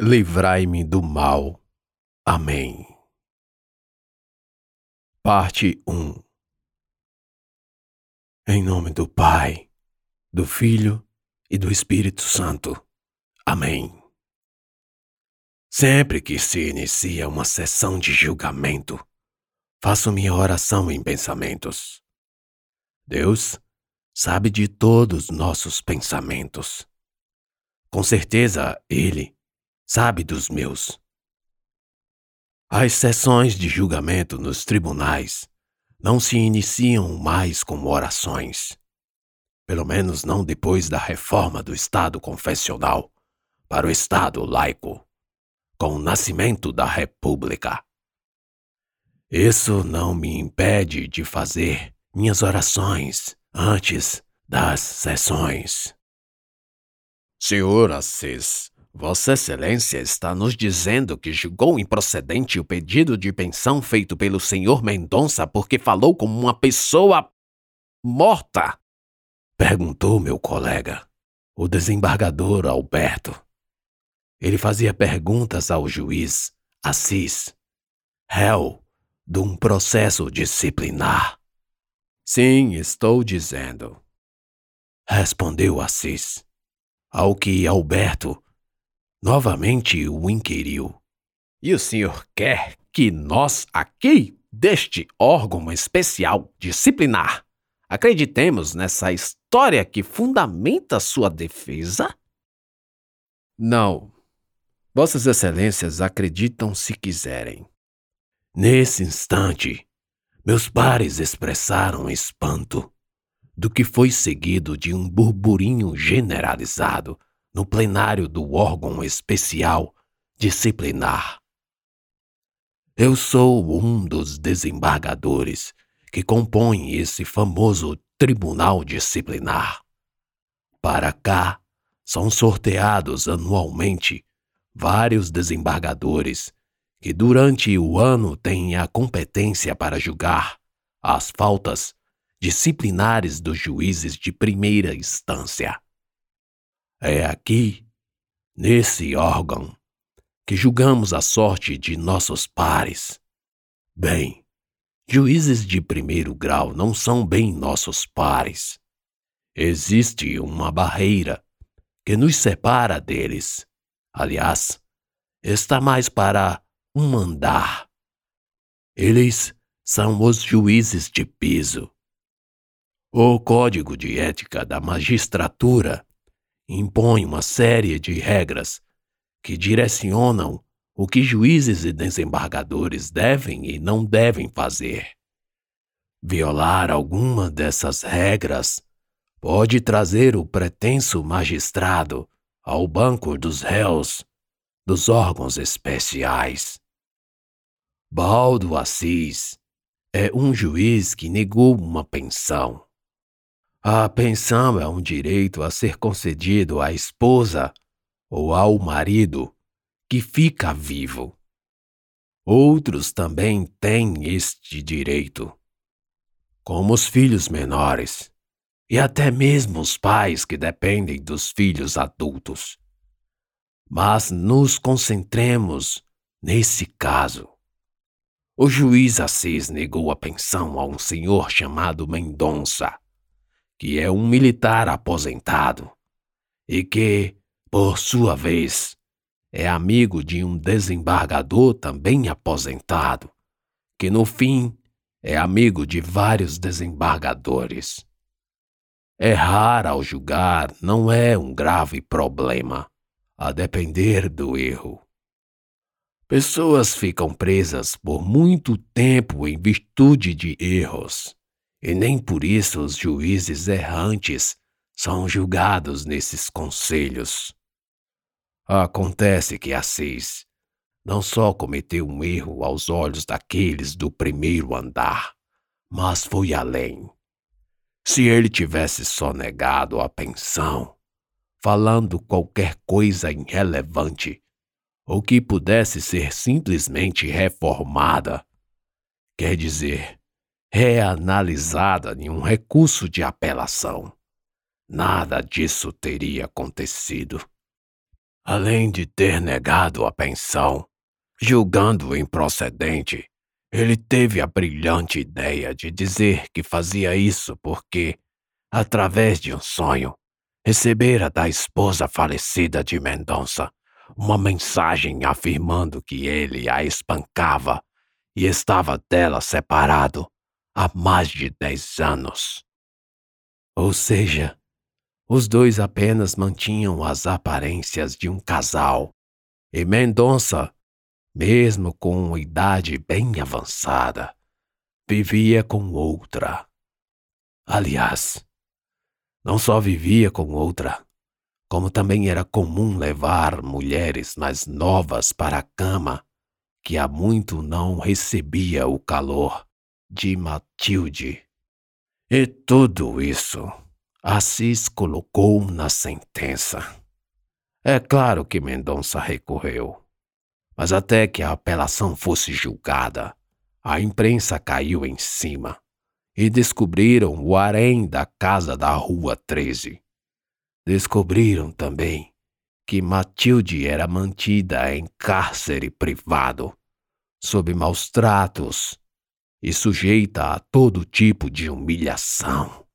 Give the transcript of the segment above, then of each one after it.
livrai-me do mal. Amém. Parte 1 Em nome do Pai, do Filho e do Espírito Santo. Amém. Sempre que se inicia uma sessão de julgamento, faço minha oração em pensamentos. Deus sabe de todos nossos pensamentos. Com certeza, Ele sabe dos meus. As sessões de julgamento nos tribunais não se iniciam mais com orações. Pelo menos não depois da reforma do Estado confessional para o Estado laico, com o nascimento da República. Isso não me impede de fazer minhas orações antes das sessões. Senhor Assis, Vossa Excelência está nos dizendo que julgou improcedente o pedido de pensão feito pelo senhor Mendonça porque falou como uma pessoa morta? Perguntou meu colega, o desembargador Alberto. Ele fazia perguntas ao juiz Assis, réu de um processo disciplinar. Sim, estou dizendo. Respondeu Assis, ao que Alberto novamente o inquiriu. E o senhor quer que nós aqui, deste órgão especial disciplinar, acreditemos nessa história que fundamenta sua defesa? Não. Vossas Excelências acreditam se quiserem. Nesse instante, meus pares expressaram espanto do que foi seguido de um burburinho generalizado no plenário do órgão especial disciplinar. Eu sou um dos desembargadores que compõem esse famoso tribunal disciplinar. Para cá são sorteados anualmente vários desembargadores que durante o ano têm a competência para julgar as faltas disciplinares dos juízes de primeira instância. É aqui, nesse órgão, que julgamos a sorte de nossos pares. Bem, juízes de primeiro grau não são bem nossos pares. Existe uma barreira que nos separa deles. Aliás, está mais para um andar. Eles são os juízes de piso. O Código de Ética da Magistratura impõe uma série de regras que direcionam o que juízes e desembargadores devem e não devem fazer. Violar alguma dessas regras pode trazer o pretenso magistrado ao banco dos réus dos órgãos especiais. Baldo Assis é um juiz que negou uma pensão. A pensão é um direito a ser concedido à esposa ou ao marido que fica vivo. Outros também têm este direito, como os filhos menores e até mesmo os pais que dependem dos filhos adultos. Mas nos concentremos nesse caso. O juiz Assis negou a pensão a um senhor chamado Mendonça, que é um militar aposentado e que, por sua vez, é amigo de um desembargador também aposentado, que no fim é amigo de vários desembargadores. Errar ao julgar não é um grave problema, a depender do erro. Pessoas ficam presas por muito tempo em virtude de erros, e nem por isso os juízes errantes são julgados nesses conselhos. Acontece que Assis não só cometeu um erro aos olhos daqueles do primeiro andar, mas foi além. Se ele tivesse sonegado a pensão, falando qualquer coisa irrelevante, ou que pudesse ser simplesmente reformada, quer dizer, reanalisada em um recurso de apelação. Nada disso teria acontecido. Além de ter negado a pensão, julgando improcedente, ele teve a brilhante ideia de dizer que fazia isso porque, através de um sonho, recebera da esposa falecida de Mendonça uma mensagem afirmando que ele a espancava e estava dela separado há mais de dez anos. Ou seja, os dois apenas mantinham as aparências de um casal, e Mendonça, mesmo com idade bem avançada, vivia com outra. Aliás, não só vivia com outra, como também era comum levar mulheres mais novas para a cama, que há muito não recebia o calor de Matilde. E tudo isso Assis colocou na sentença. É claro que Mendonça recorreu, mas até que a apelação fosse julgada, a imprensa caiu em cima e descobriram o harém da casa da Rua 13. Descobriram também que Matilde era mantida em cárcere privado, sob maus tratos e sujeita a todo tipo de humilhação.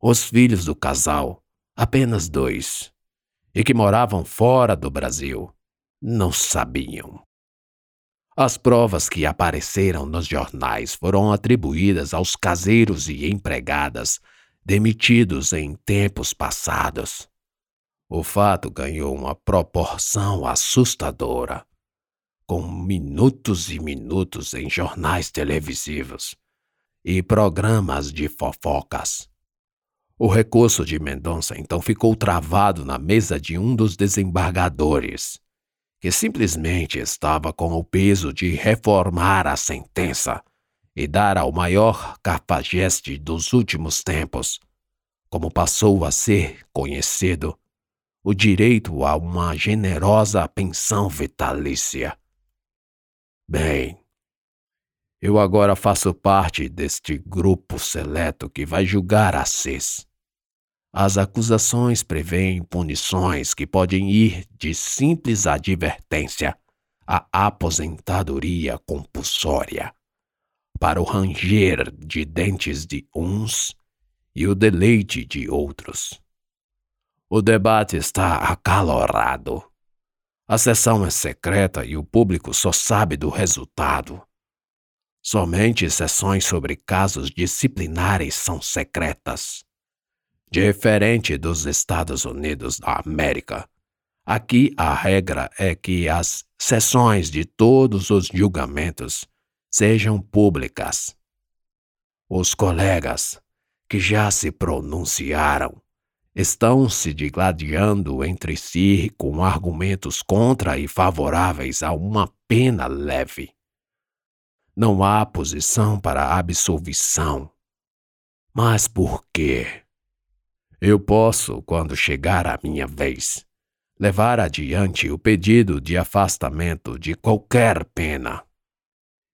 Os filhos do casal, apenas dois, e que moravam fora do Brasil, não sabiam. As provas que apareceram nos jornais foram atribuídas aos caseiros e empregadas demitidos em tempos passados. O fato ganhou uma proporção assustadora, com minutos e minutos em jornais televisivos e programas de fofocas. O recurso de Mendonça então ficou travado na mesa de um dos desembargadores que simplesmente estava com o peso de reformar a sentença e dar ao maior cafajeste dos últimos tempos, como passou a ser conhecido, o direito a uma generosa pensão vitalícia. Bem, eu agora faço parte deste grupo seleto que vai julgar a CIS. As acusações prevêem punições que podem ir de simples advertência à aposentadoria compulsória, para o ranger de dentes de uns e o deleite de outros. O debate está acalorado. A sessão é secreta e o público só sabe do resultado. Somente sessões sobre casos disciplinares são secretas. Diferente dos Estados Unidos da América, aqui a regra é que as sessões de todos os julgamentos sejam públicas. Os colegas que já se pronunciaram estão se digladiando entre si com argumentos contra e favoráveis a uma pena leve. Não há posição para absolvição. Mas por quê? Eu posso, quando chegar a minha vez, levar adiante o pedido de afastamento de qualquer pena.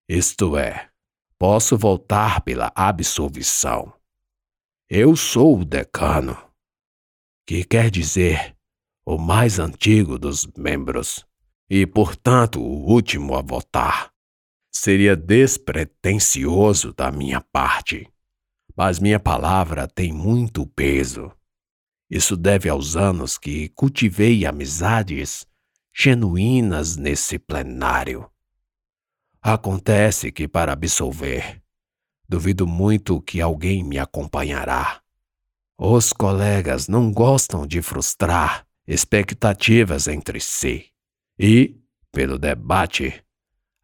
Isto é, posso voltar pela absolvição. Eu sou o decano, que quer dizer o mais antigo dos membros, e, portanto, o último a votar. Seria despretensioso da minha parte, mas minha palavra tem muito peso. Isso deve aos anos que cultivei amizades genuínas nesse plenário. Acontece que, para absolver, duvido muito que alguém me acompanhará. Os colegas não gostam de frustrar expectativas entre si. E, pelo debate,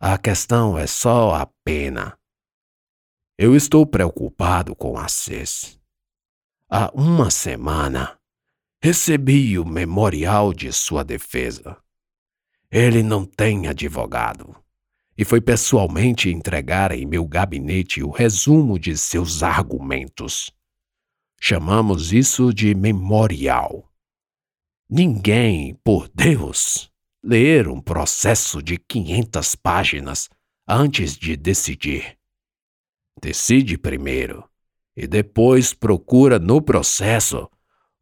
a questão é só a pena. Eu estou preocupado com a CES há uma semana, recebi o memorial de sua defesa. Ele não tem advogado e foi pessoalmente entregar em meu gabinete o resumo de seus argumentos. Chamamos isso de memorial. Ninguém, por Deus, ler um processo de 500 páginas antes de decidir. Decide primeiro e depois procura no processo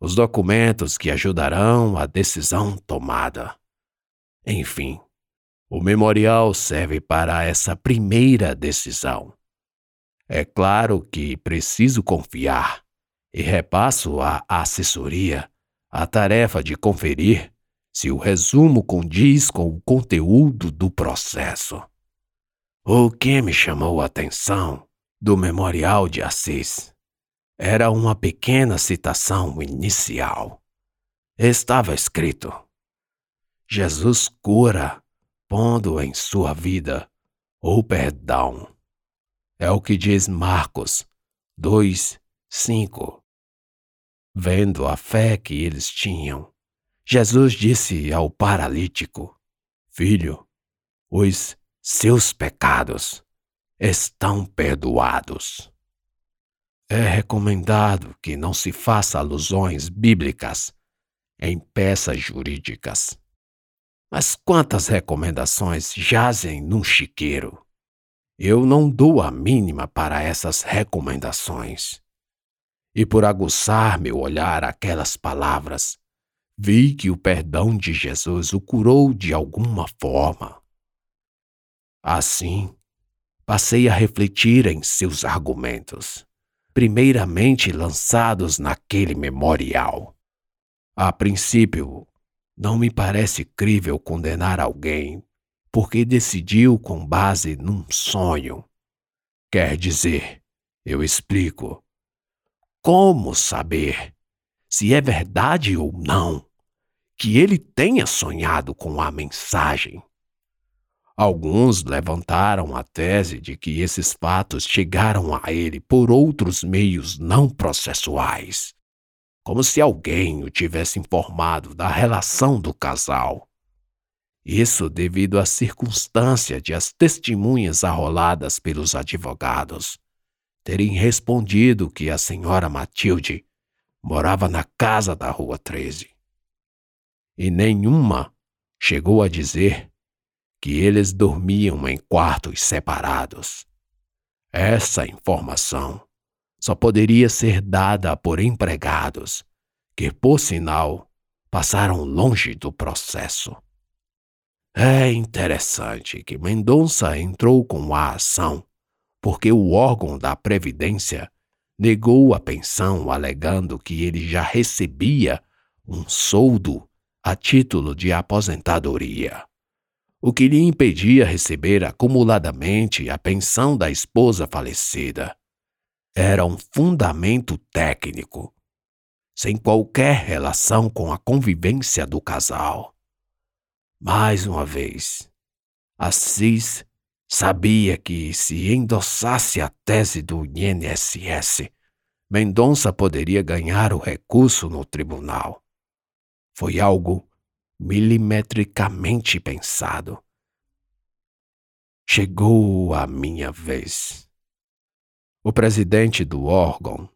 os documentos que ajudarão a decisão tomada. Enfim, o memorial serve para essa primeira decisão. É claro que preciso confiar e repasso à assessoria a tarefa de conferir se o resumo condiz com o conteúdo do processo. O que me chamou a atenção do Memorial de Assis era uma pequena citação inicial. Estava escrito: Jesus cura pondo em sua vida o perdão. É o que diz Marcos 2, 5. Vendo a fé que eles tinham, Jesus disse ao paralítico: Filho, os seus pecados estão perdoados. É recomendado que não se faça alusões bíblicas em peças jurídicas. Mas quantas recomendações jazem num chiqueiro? Eu não dou a mínima para essas recomendações. E por aguçar meu olhar aquelas palavras, vi que o perdão de Jesus o curou de alguma forma. Assim, passei a refletir em seus argumentos, primeiramente lançados naquele memorial. A princípio, não me parece crível condenar alguém porque decidiu com base num sonho. Quer dizer, eu explico. Como saber se é verdade ou não que ele tenha sonhado com a mensagem? Alguns levantaram a tese de que esses fatos chegaram a ele por outros meios não processuais como se alguém o tivesse informado da relação do casal. Isso devido à circunstância de as testemunhas arroladas pelos advogados terem respondido que a senhora Matilde morava na casa da Rua 13. E nenhuma chegou a dizer que eles dormiam em quartos separados. Essa informação só poderia ser dada por empregados que, por sinal, passaram longe do processo. É interessante que Mendonça entrou com a ação porque o órgão da Previdência negou a pensão alegando que ele já recebia um soldo a título de aposentadoria, o que lhe impedia receber acumuladamente a pensão da esposa falecida era um fundamento técnico, sem qualquer relação com a convivência do casal. Mais uma vez, Assis sabia que, se endossasse a tese do INSS, Mendonça poderia ganhar o recurso no tribunal. Foi algo milimetricamente pensado. Chegou a minha vez. O presidente do órgão,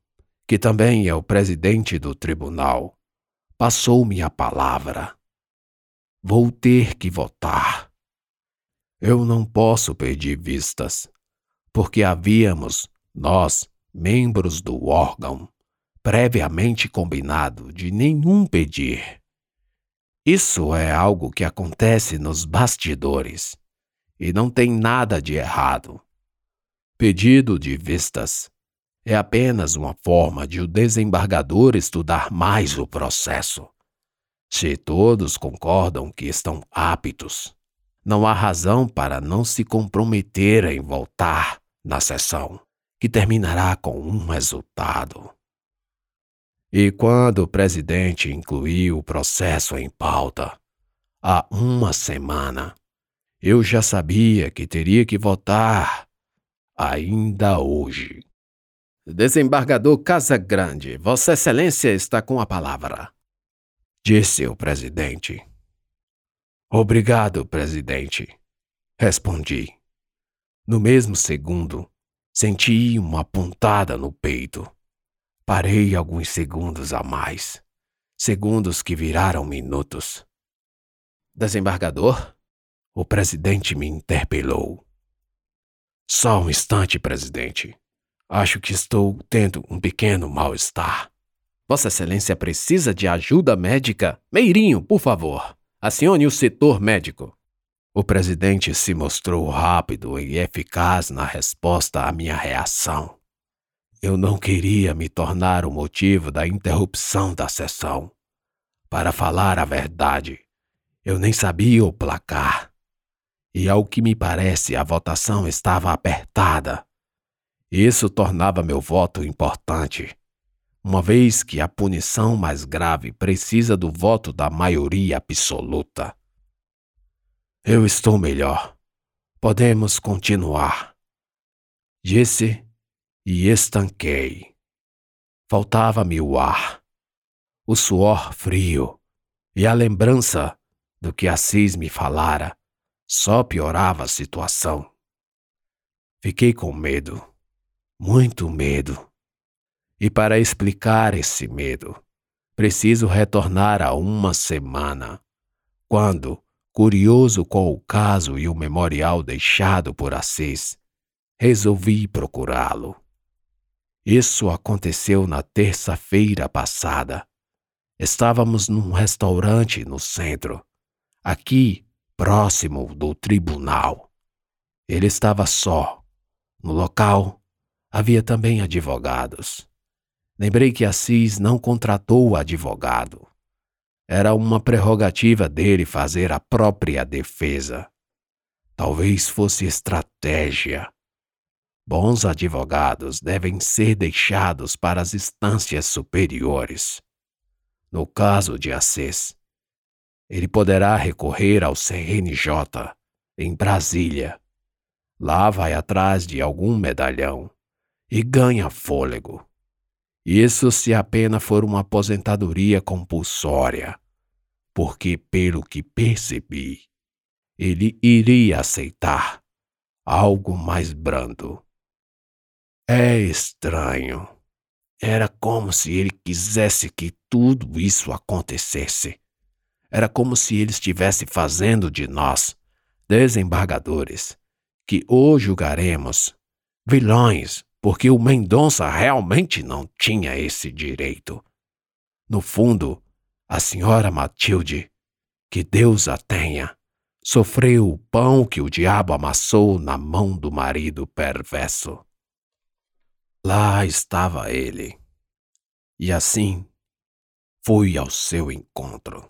que também é o presidente do tribunal, passou-me a palavra. Vou ter que votar. Eu não posso pedir vistas, porque havíamos, nós, membros do órgão, previamente combinado de nenhum pedir. Isso é algo que acontece nos bastidores e não tem nada de errado. Pedido de vistas é apenas uma forma de o desembargador estudar mais o processo. Se todos concordam que estão aptos, não há razão para não se comprometer em voltar na sessão, que terminará com um resultado. E quando o presidente incluiu o processo em pauta, há uma semana, eu já sabia que teria que votar ainda hoje. Desembargador Casagrande, Vossa Excelência está com a palavra. Disse o presidente. Obrigado, presidente. Respondi. No mesmo segundo, senti uma pontada no peito. Parei alguns segundos a mais. Segundos que viraram minutos. Desembargador? O presidente me interpelou. Só um instante, presidente. Acho que estou tendo um pequeno mal-estar. Vossa Excelência precisa de ajuda médica? Meirinho, por favor, acione o setor médico. O presidente se mostrou rápido e eficaz na resposta à minha reação. Eu não queria me tornar o motivo da interrupção da sessão. Para falar a verdade, eu nem sabia o placar. E ao que me parece, a votação estava apertada. Isso tornava meu voto importante, uma vez que a punição mais grave precisa do voto da maioria absoluta. Eu estou melhor. Podemos continuar. Disse e estanquei. Faltava-me o ar, o suor frio e a lembrança do que Assis me falara só piorava a situação. Fiquei com medo, muito medo. E para explicar esse medo, preciso retornar a uma semana, quando, curioso com o caso e o memorial deixado por Assis, resolvi procurá-lo. Isso aconteceu na terça-feira passada. Estávamos num restaurante no centro, aqui próximo do tribunal. Ele estava só. No local havia também advogados. Lembrei que Assis não contratou advogado. Era uma prerrogativa dele fazer a própria defesa. Talvez fosse estratégia Bons advogados devem ser deixados para as instâncias superiores. No caso de Assis, ele poderá recorrer ao CNJ em Brasília. Lá vai atrás de algum medalhão e ganha fôlego. Isso se a pena for uma aposentadoria compulsória, porque, pelo que percebi, ele iria aceitar algo mais brando. É estranho. Era como se ele quisesse que tudo isso acontecesse. Era como se ele estivesse fazendo de nós, desembargadores, que o julgaremos, vilões, porque o Mendonça realmente não tinha esse direito. No fundo, a senhora Matilde, que Deus a tenha, sofreu o pão que o diabo amassou na mão do marido perverso. Lá estava ele. E assim fui ao seu encontro.